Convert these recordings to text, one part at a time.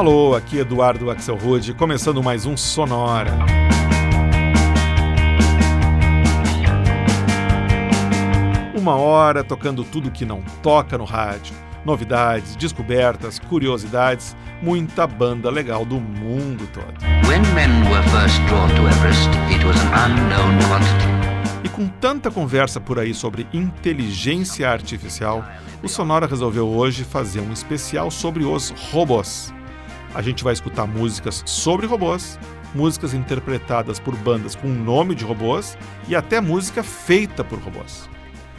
Alô, aqui Eduardo Axel Rude, começando mais um Sonora. Uma hora tocando tudo que não toca no rádio. Novidades, descobertas, curiosidades, muita banda legal do mundo todo. E com tanta conversa por aí sobre inteligência artificial, o Sonora resolveu hoje fazer um especial sobre os robôs. A gente vai escutar músicas sobre robôs, músicas interpretadas por bandas com nome de robôs e até música feita por robôs.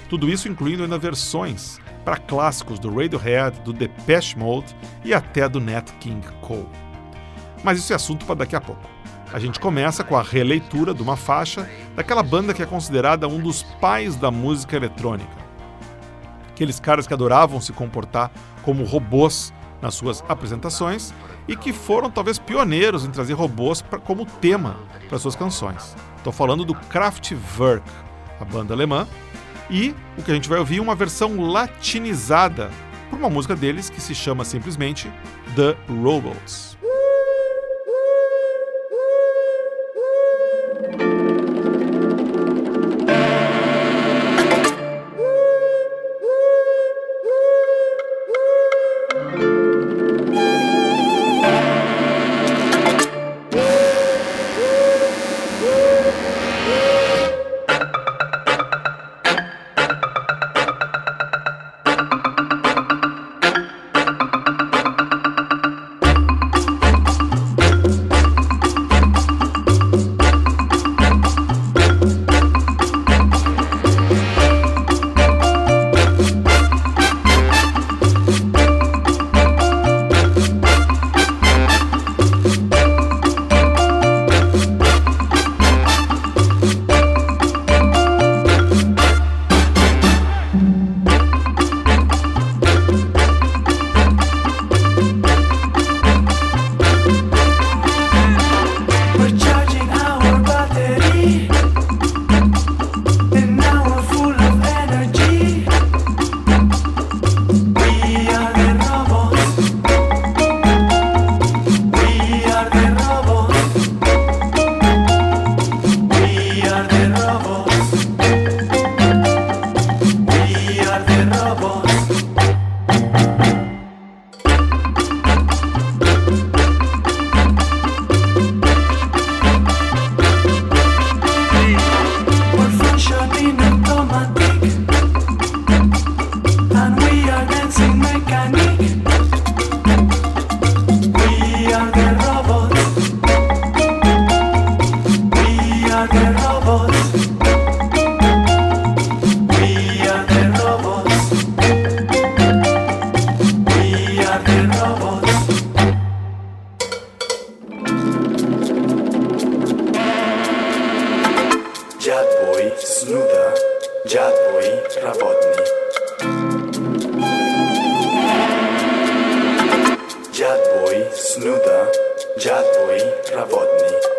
Tudo isso incluindo ainda versões para clássicos do Radiohead, do Depeche Mode e até do Nat King Cole. Mas isso é assunto para daqui a pouco. A gente começa com a releitura de uma faixa daquela banda que é considerada um dos pais da música eletrônica. Aqueles caras que adoravam se comportar como robôs nas suas apresentações e que foram talvez pioneiros em trazer robôs pra, como tema para suas canções. Estou falando do Kraftwerk, a banda alemã e o que a gente vai ouvir é uma versão latinizada por uma música deles que se chama simplesmente The Robots. Джатвый работный.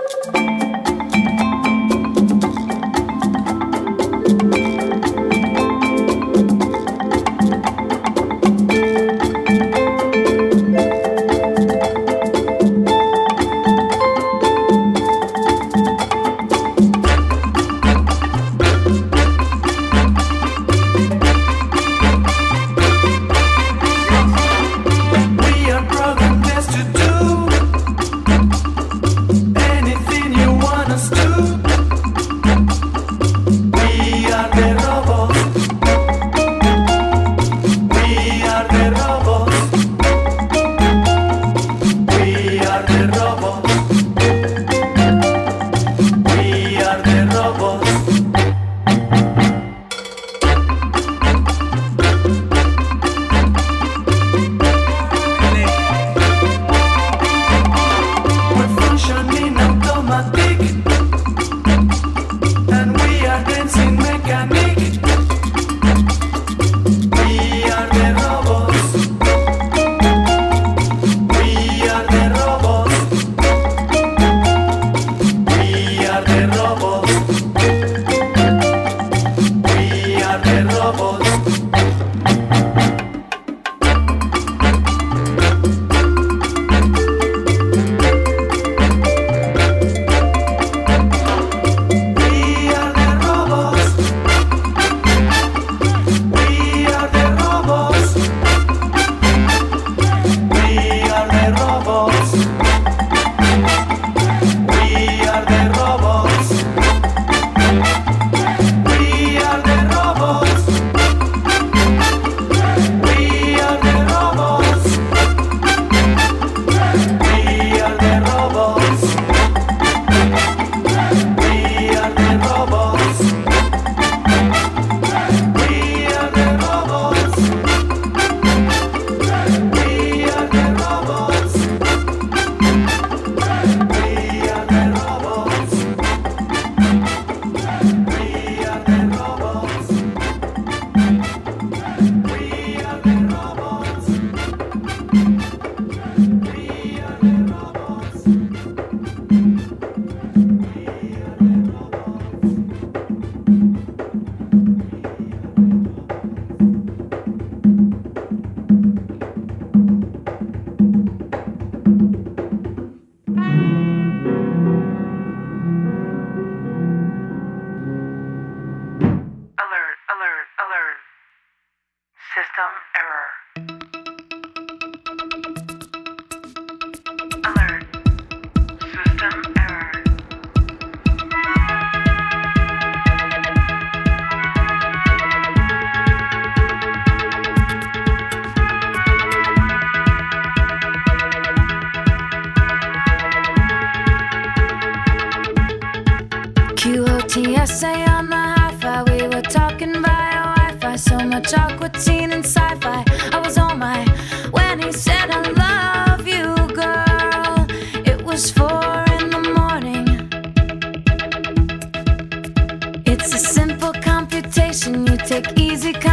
easy come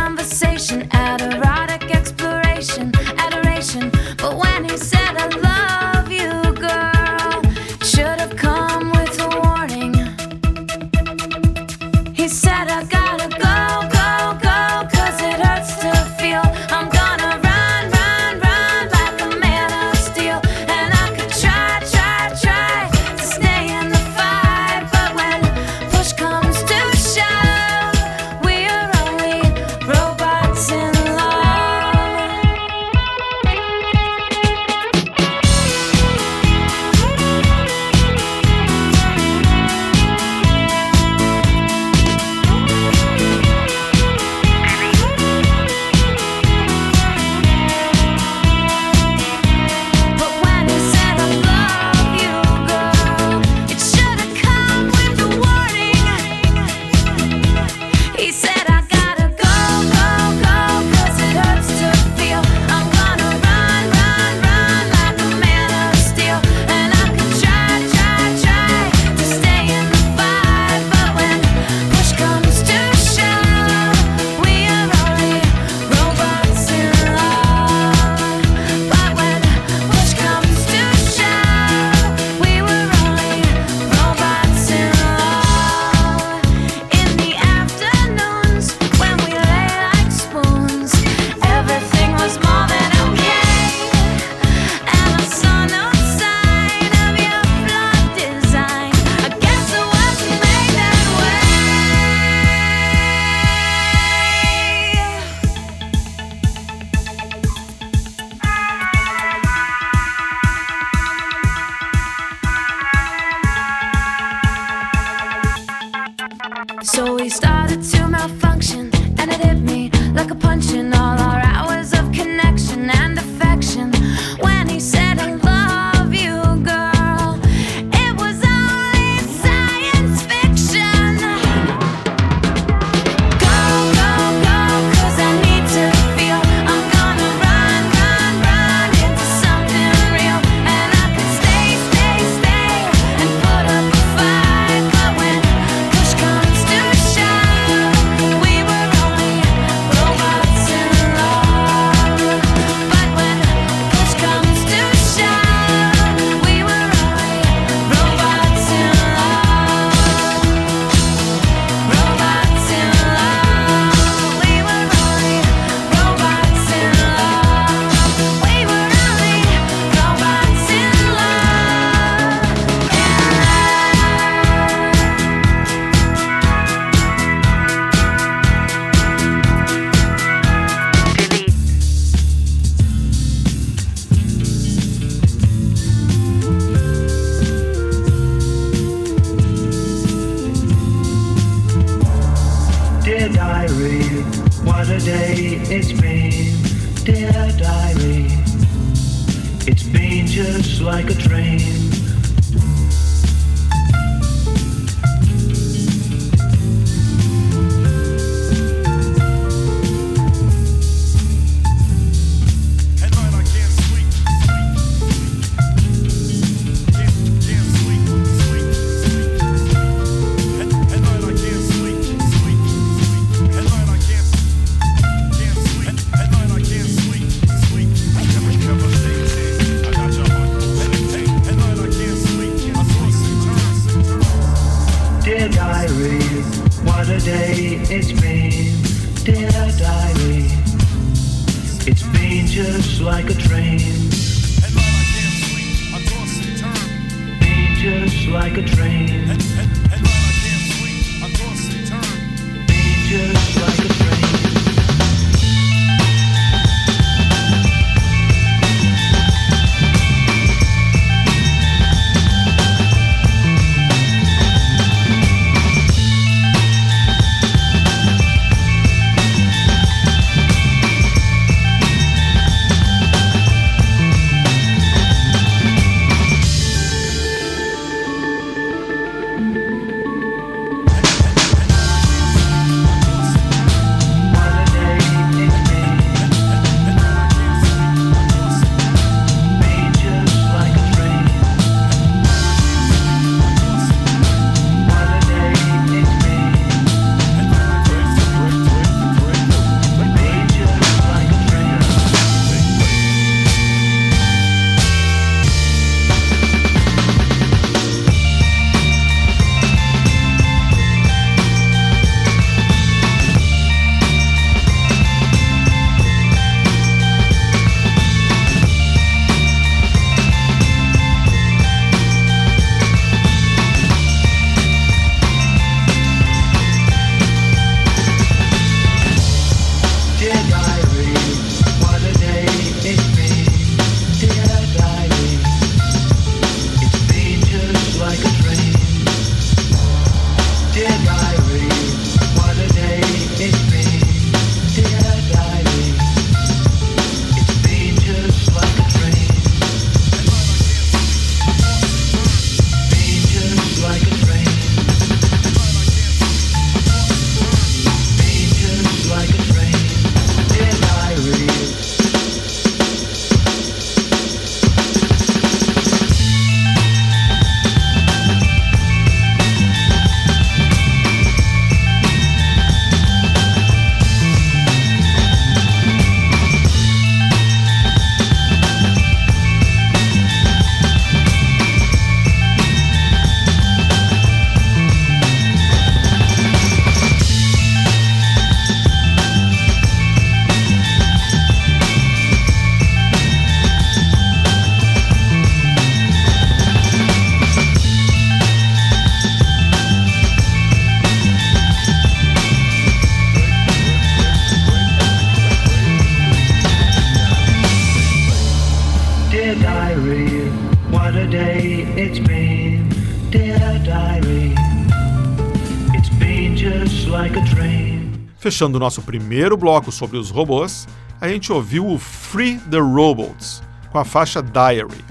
Fechando o nosso primeiro bloco sobre os robôs, a gente ouviu o Free the Robots, com a faixa Diary.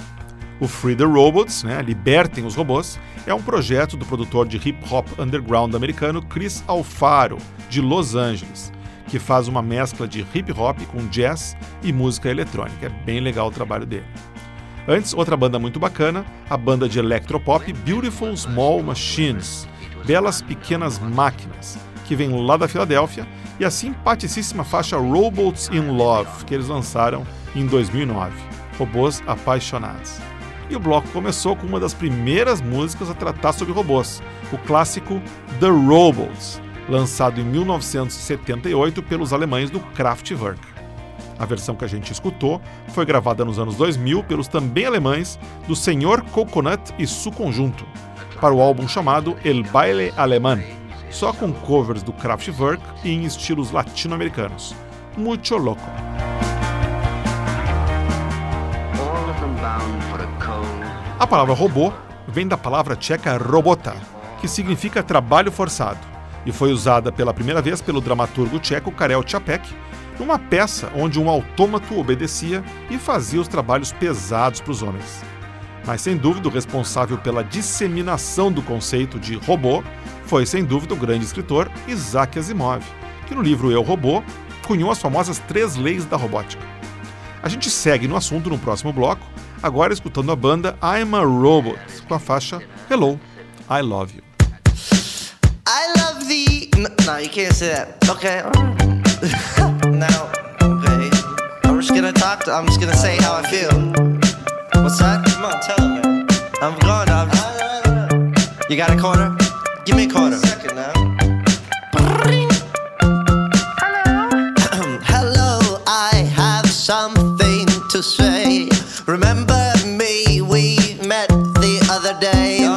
O Free the Robots, né, Libertem os Robôs, é um projeto do produtor de hip hop underground americano Chris Alfaro, de Los Angeles, que faz uma mescla de hip hop com jazz e música eletrônica. É bem legal o trabalho dele. Antes, outra banda muito bacana, a banda de electropop Beautiful Small Machines, Belas Pequenas Máquinas, que vem lá da Filadélfia, e a simpaticíssima faixa Robots in Love, que eles lançaram em 2009, Robôs Apaixonados. E o bloco começou com uma das primeiras músicas a tratar sobre robôs, o clássico The Robots, lançado em 1978 pelos alemães do Kraftwerk. A versão que a gente escutou foi gravada nos anos 2000 pelos também alemães do Senhor Coconut e Su Conjunto, para o álbum chamado El Baile Alemán, só com covers do Kraftwerk e em estilos latino-americanos. Mucho louco. A palavra robô vem da palavra tcheca robota, que significa trabalho forçado, e foi usada pela primeira vez pelo dramaturgo tcheco Karel Čapek numa peça onde um autômato obedecia e fazia os trabalhos pesados para os homens. Mas sem dúvida o responsável pela disseminação do conceito de robô foi sem dúvida o grande escritor Isaac Asimov, que no livro Eu Robô cunhou as famosas três leis da robótica. A gente segue no assunto no próximo bloco, agora escutando a banda I'm a Robot com a faixa Hello, I Love You. I love the. No, you can't say that. Okay. okay. I'm just gonna talk to. I'm just gonna say how I feel. What's that? Come on, tell. I'm. I'm you got a quarter? Give me a quarter. Second now. Hello, I have something to say. Remember me? We met the other day.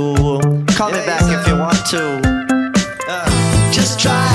Call me back if you want to. Uh, just trying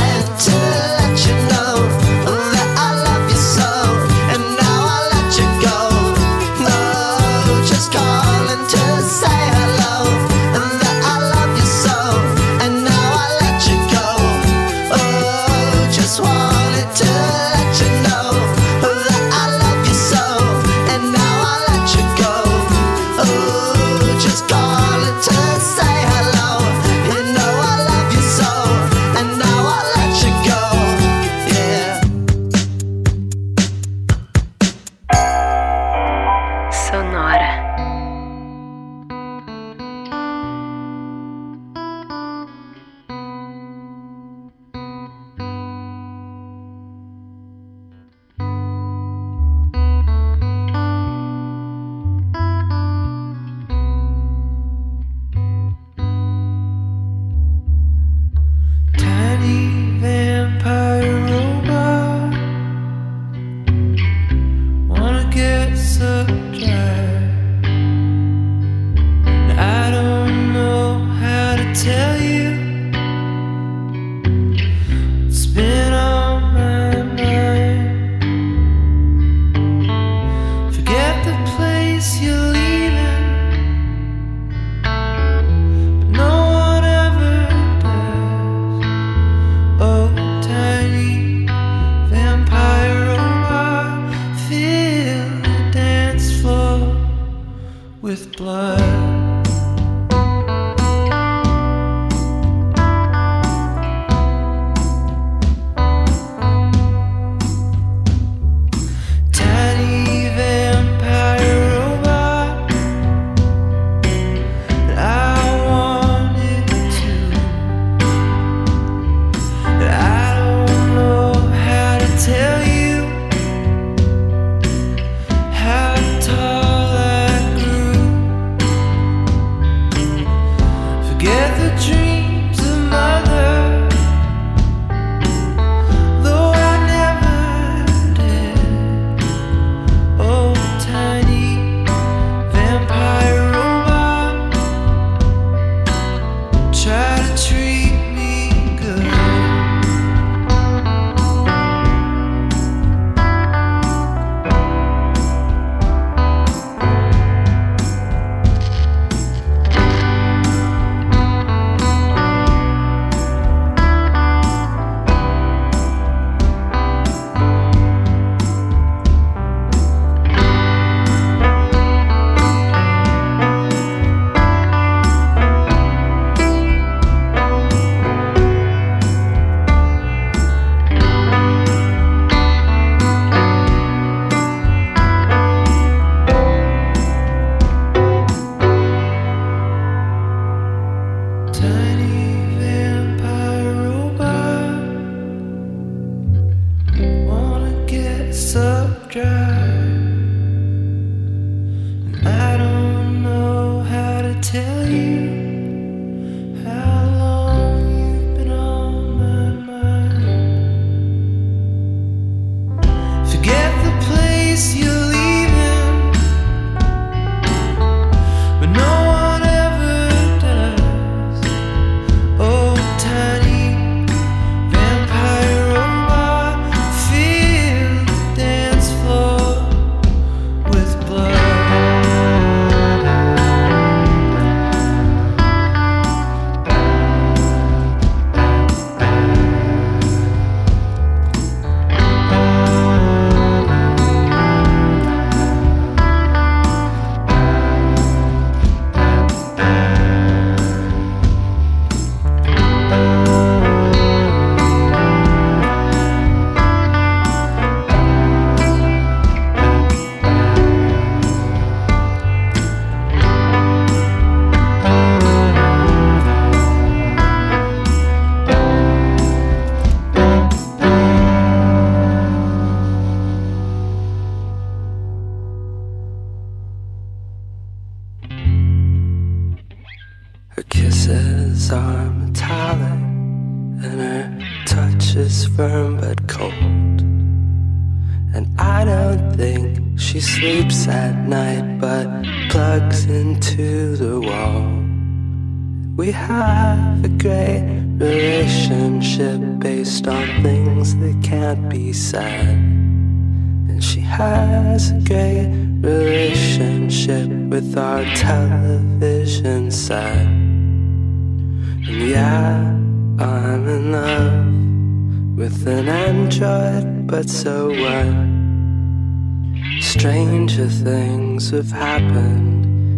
miss you.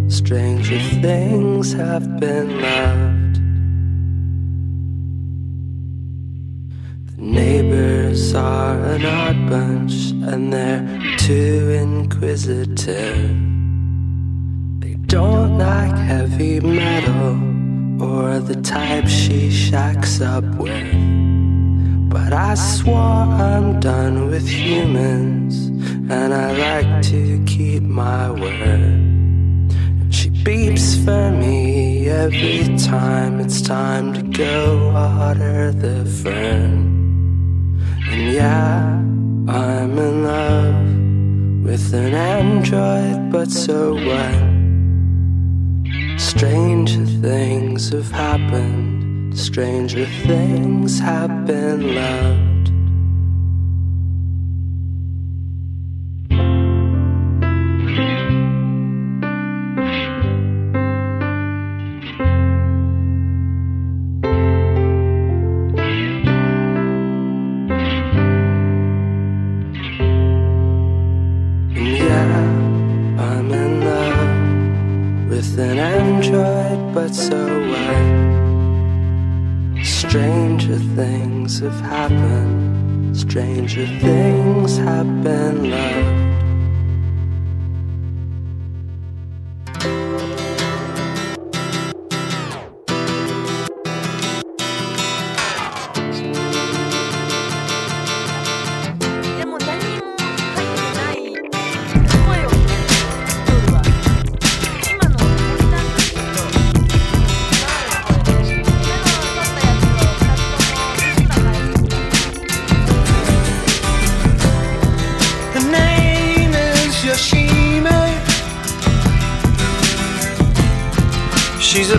Stranger things have been loved. The neighbors are an odd bunch, and they're too inquisitive. They don't like heavy metal or the type she shacks up with. But I swore I'm done with humans, and I like to keep my word. Beeps for me every time it's time to go water the fern. And yeah, I'm in love with an android, but so what? Stranger things have happened, stranger things have been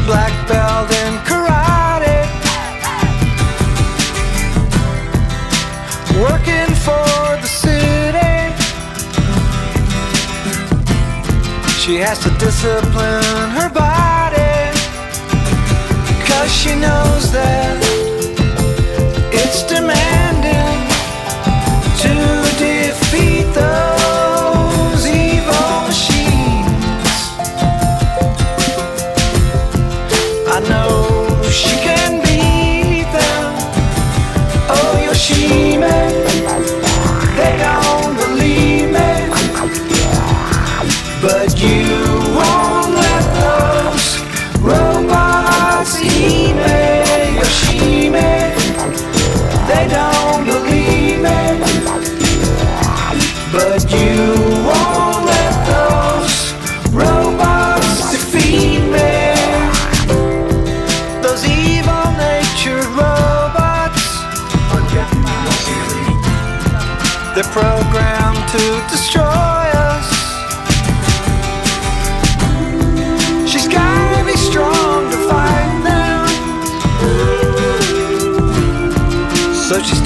black belt in karate. Working for the city. She has to discipline her body. Cause she knows that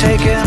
taken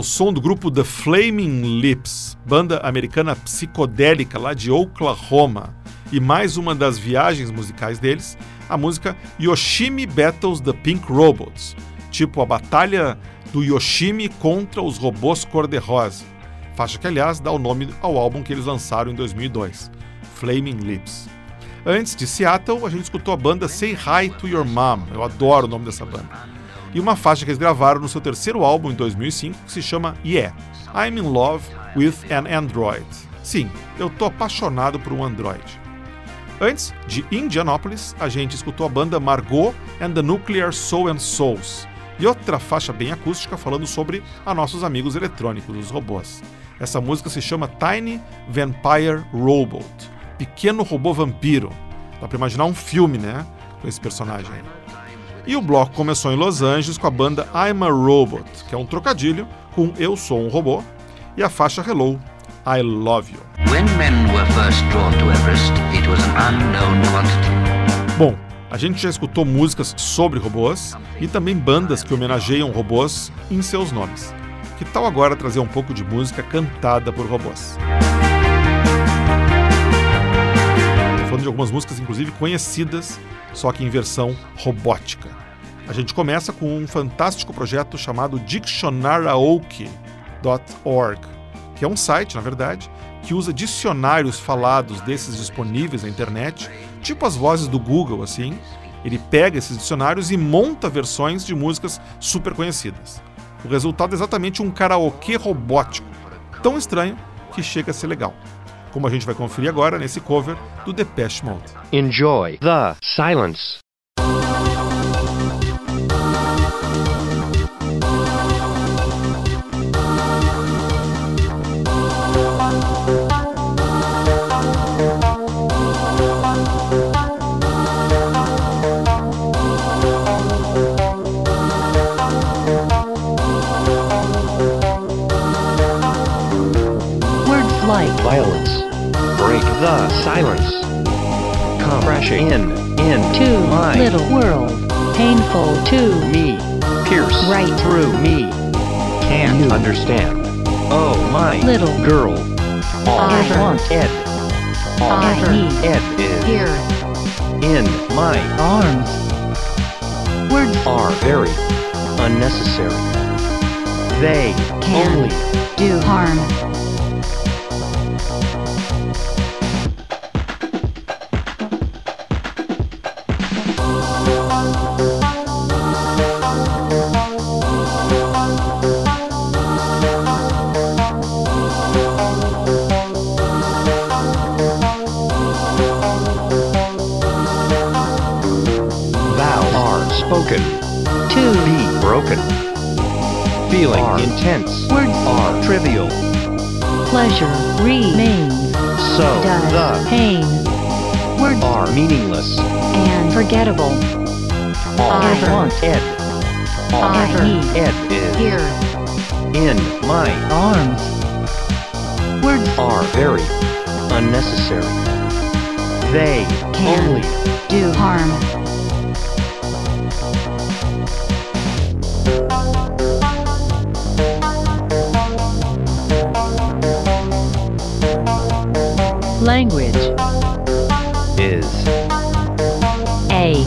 Esse é o som do grupo The Flaming Lips, banda americana psicodélica lá de Oklahoma. E mais uma das viagens musicais deles, a música Yoshimi Battles the Pink Robots, tipo a batalha do Yoshimi contra os robôs cor-de-rosa. Faixa que, aliás, dá o nome ao álbum que eles lançaram em 2002, Flaming Lips. Antes de Seattle, a gente escutou a banda Say Hi to Your Mom. Eu adoro o nome dessa banda e uma faixa que eles gravaram no seu terceiro álbum em 2005 que se chama Yeah, I'm in Love with an Android. Sim, eu tô apaixonado por um Android. Antes de Indianapolis, a gente escutou a banda Margot and the Nuclear Soul and Souls e outra faixa bem acústica falando sobre a nossos amigos eletrônicos, os robôs. Essa música se chama Tiny Vampire Robot, Pequeno Robô Vampiro. Dá pra imaginar um filme, né? Com esse personagem. E o bloco começou em Los Angeles com a banda I'm a Robot, que é um trocadilho com Eu Sou um Robô, e a faixa Hello, I Love You. Everest. Bom, a gente já escutou músicas sobre robôs e também bandas que homenageiam robôs em seus nomes. Que tal agora trazer um pouco de música cantada por robôs? Falando de algumas músicas, inclusive conhecidas, só que em versão robótica. A gente começa com um fantástico projeto chamado Dictionaraoke.org, que é um site, na verdade, que usa dicionários falados desses disponíveis na internet, tipo as vozes do Google, assim. Ele pega esses dicionários e monta versões de músicas super conhecidas. O resultado é exatamente um karaokê robótico, tão estranho que chega a ser legal. Como a gente vai conferir agora nesse cover do Depeche Mode. Enjoy the silence. The silence. Crashing in, into my little world. Painful to me. Pierce Right. through me. Can't You. understand. Oh my Little. girl. All Ever. I want. All I I need. Ed here. in my Arms. Words are very unnecessary. They Can. only do harm. Spoken. To Be broken. Feeling Are. intense Words. are trivial. pleasure remains. So Does the pain. Words are meaningless. and forgettable. All I Ever. want Ed. All I Ever. need Ed is Here. in my Arms. Words are very unnecessary. They Can. only do harm. Language is A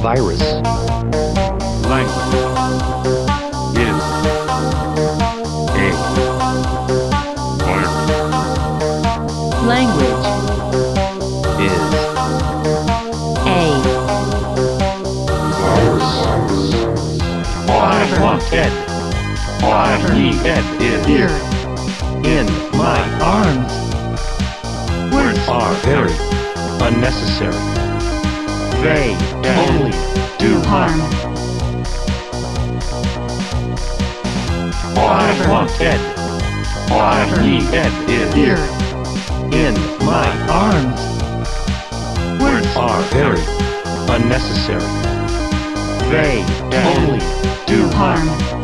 virus. Ed. Need Ed is here. in my Arms. words are very unnecessary. They only Do harm. I want Ed. Need Ed is Here. in my Arms. words are very unnecessary. They only Do harm.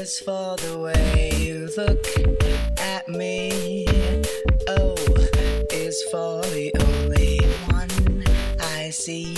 Is for the way you look at me. O is for the only one I see.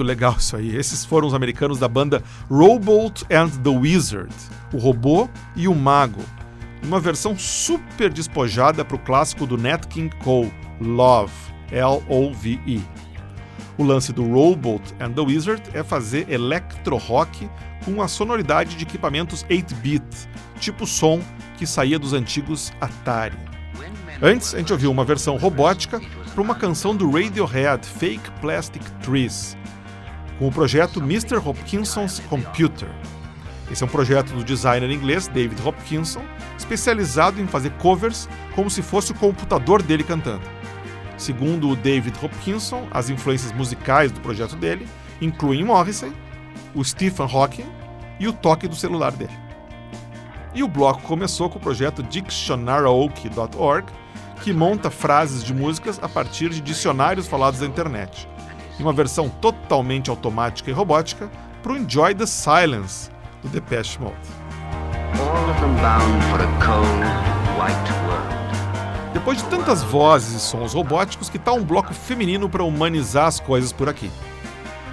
Muito legal isso aí. Esses foram os americanos da banda Robot and the Wizard, o robô e o mago, uma versão super despojada para o clássico do Nat King Cole, Love, L-O-V-E. O lance do Robot and the Wizard é fazer electro-rock com a sonoridade de equipamentos 8-bit, tipo som que saía dos antigos Atari. Antes, a gente ouviu uma versão robótica para uma canção do Radiohead, Fake Plastic Trees, com o projeto Mr. Hopkinson's Computer. Esse é um projeto do designer inglês David Hopkinson, especializado em fazer covers como se fosse o computador dele cantando. Segundo o David Hopkinson, as influências musicais do projeto dele incluem Morrissey, o Stephen Hawking e o toque do celular dele. E o bloco começou com o projeto Dictionaryoke.org, que monta frases de músicas a partir de dicionários falados da internet, em uma versão totalmente automática e robótica para o Enjoy the Silence do Depeche Mode. All of them bound for a cold, white world. Depois de tantas vozes e sons robóticos, que tal um bloco feminino para humanizar as coisas por aqui?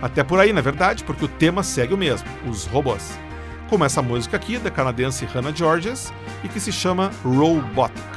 Até por aí, na verdade, porque o tema segue o mesmo, os robôs. Como essa música aqui, da canadense Hannah Georges, e que se chama Robotic.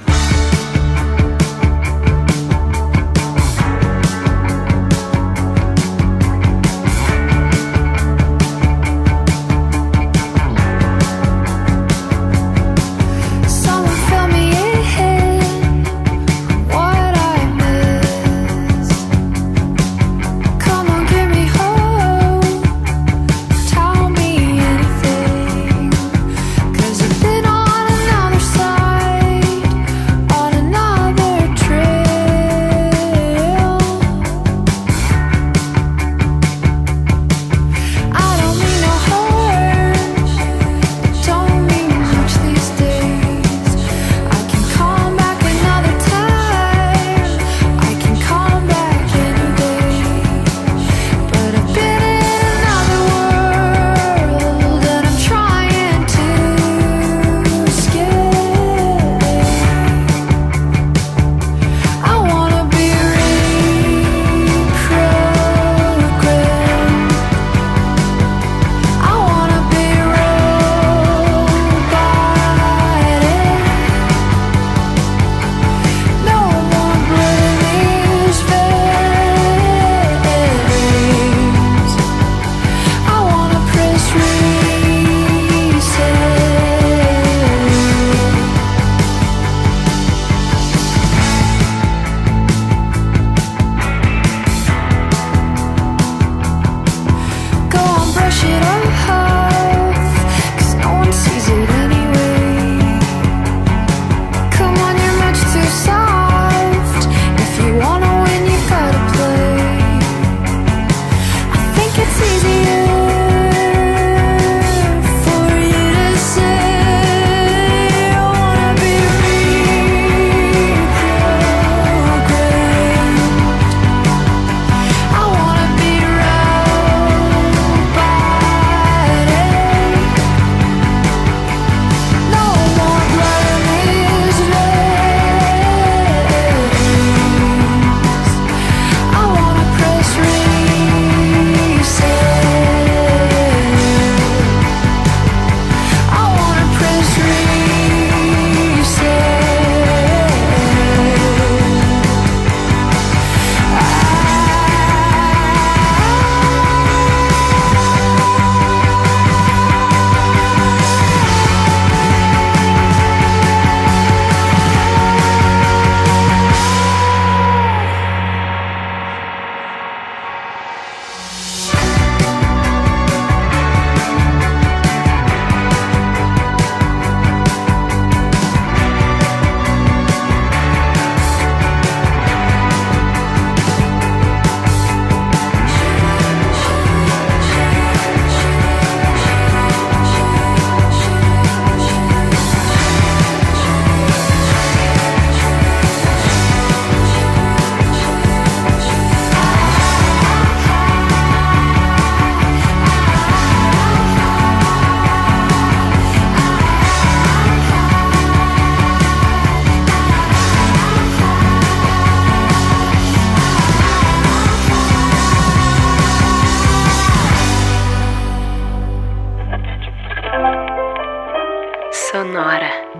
Sonora.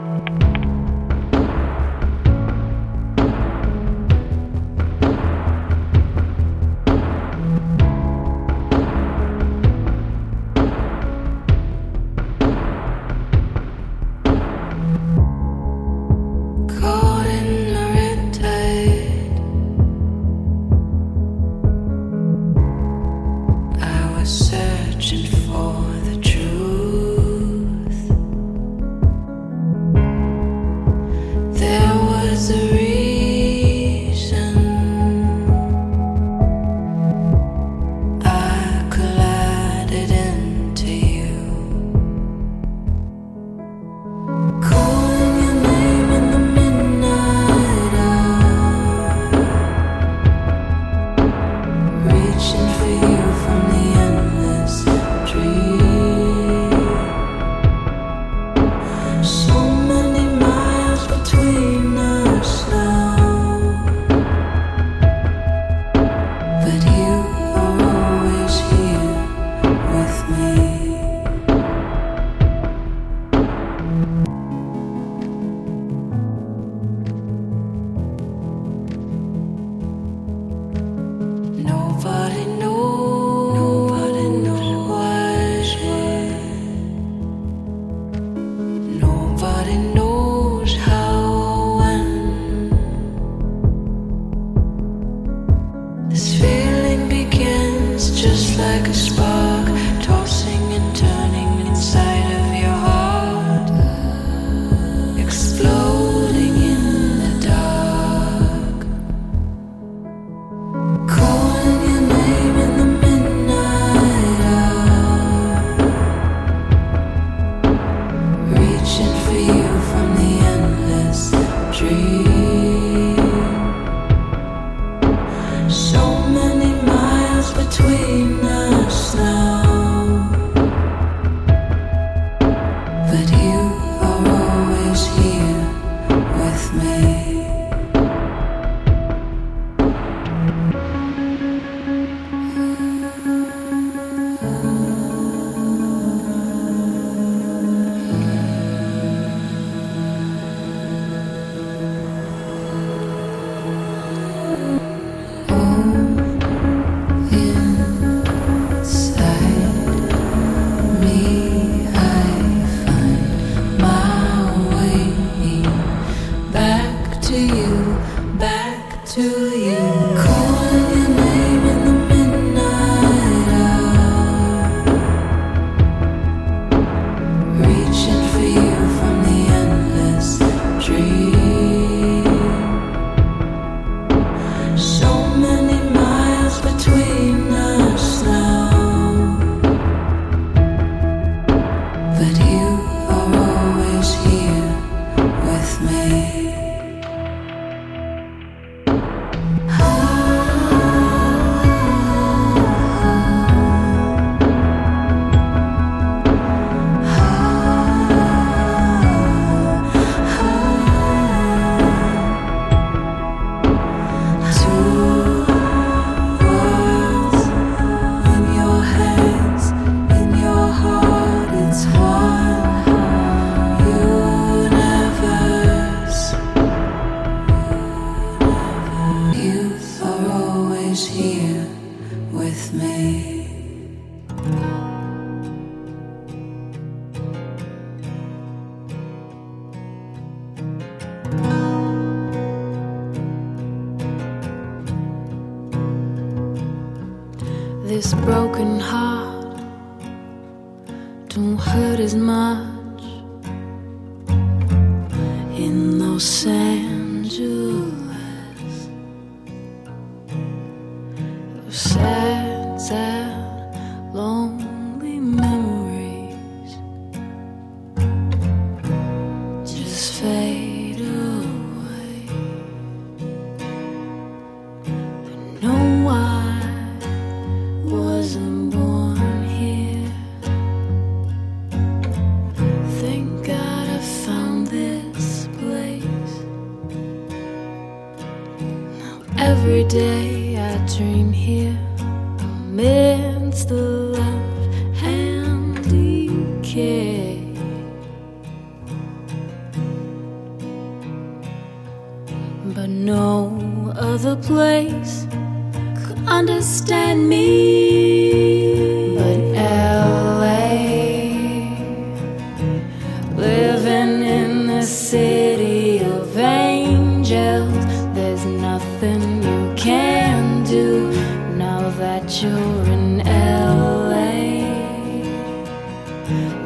You're in LA.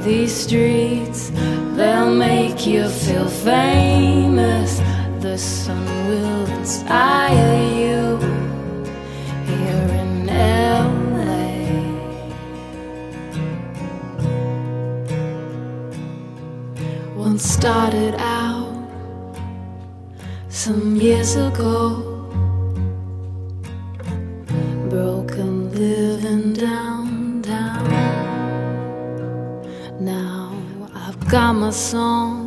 These streets, they'll make you feel famous. The sun will inspire you here in LA. Once started out some years ago. I've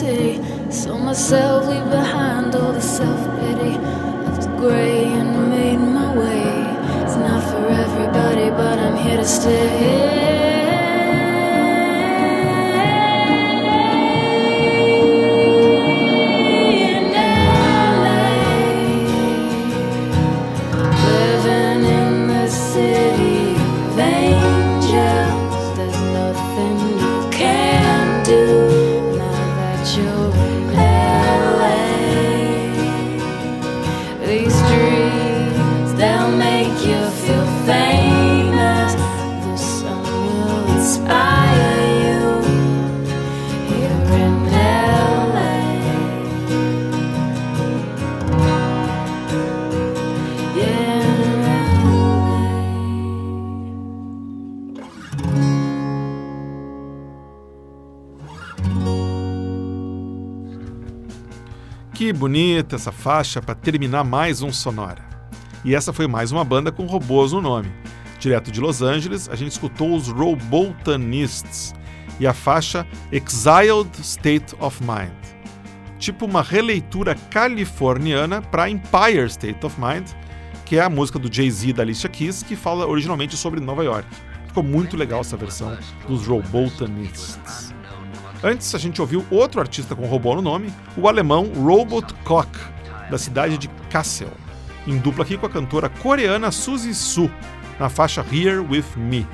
city. Saw myself leave behind all the self pity. Left gray and made my way. It's not for everybody, but I'm here to stay. Essa faixa para terminar mais um Sonora. E essa foi mais uma banda com robôs no nome. Direto de Los Angeles, a gente escutou os Robotanists e a faixa Exiled State of Mind. Tipo uma releitura californiana para Empire State of Mind, que é a música do Jay-Z da Alicia Keys, que fala originalmente sobre Nova York. Ficou muito legal essa versão dos Robotanists. Antes, a gente ouviu outro artista com robô no nome, o alemão Robot Koch, da cidade de Kassel, em dupla aqui com a cantora coreana Suzy Su, na faixa Here With Me.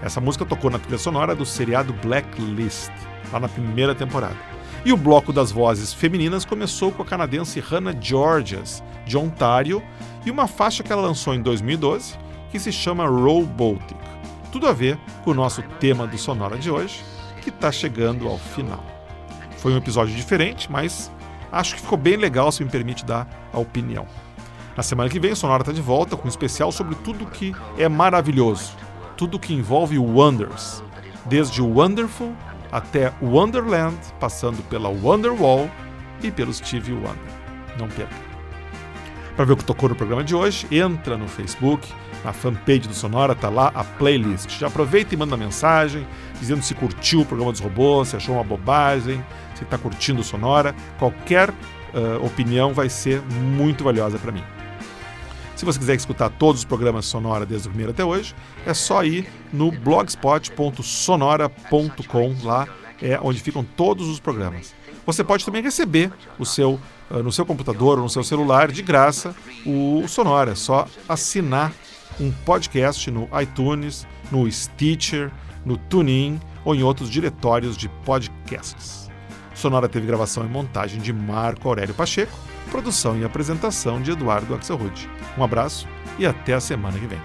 Essa música tocou na trilha sonora do seriado Blacklist, lá na primeira temporada. E o bloco das vozes femininas começou com a canadense Hannah Georges, de Ontário, e uma faixa que ela lançou em 2012, que se chama Robotic. Tudo a ver com o nosso tema do Sonora de hoje, que está chegando ao final. Foi um episódio diferente, mas acho que ficou bem legal, se me permite dar a opinião. Na semana que vem, o Sonora está de volta com um especial sobre tudo que é maravilhoso, tudo que envolve Wonders, desde o Wonderful até Wonderland, passando pela Wonderwall e pelo Stevie Wonder. Não perca. Para ver o que tocou no programa de hoje, entra no Facebook, na fanpage do Sonora, tá lá a playlist. Já aproveita e manda mensagem dizendo se curtiu o programa dos robôs, se achou uma bobagem, se está curtindo o Sonora. Qualquer uh, opinião vai ser muito valiosa para mim. Se você quiser escutar todos os programas Sonora desde o primeiro até hoje, é só ir no blogspot.sonora.com, lá é onde ficam todos os programas. Você pode também receber o seu no seu computador ou no seu celular de graça o Sonora, é só assinar um podcast no iTunes, no Stitcher, no TuneIn ou em outros diretórios de podcasts. Sonora teve gravação e montagem de Marco Aurélio Pacheco, produção e apresentação de Eduardo Axelrod. Um abraço e até a semana que vem.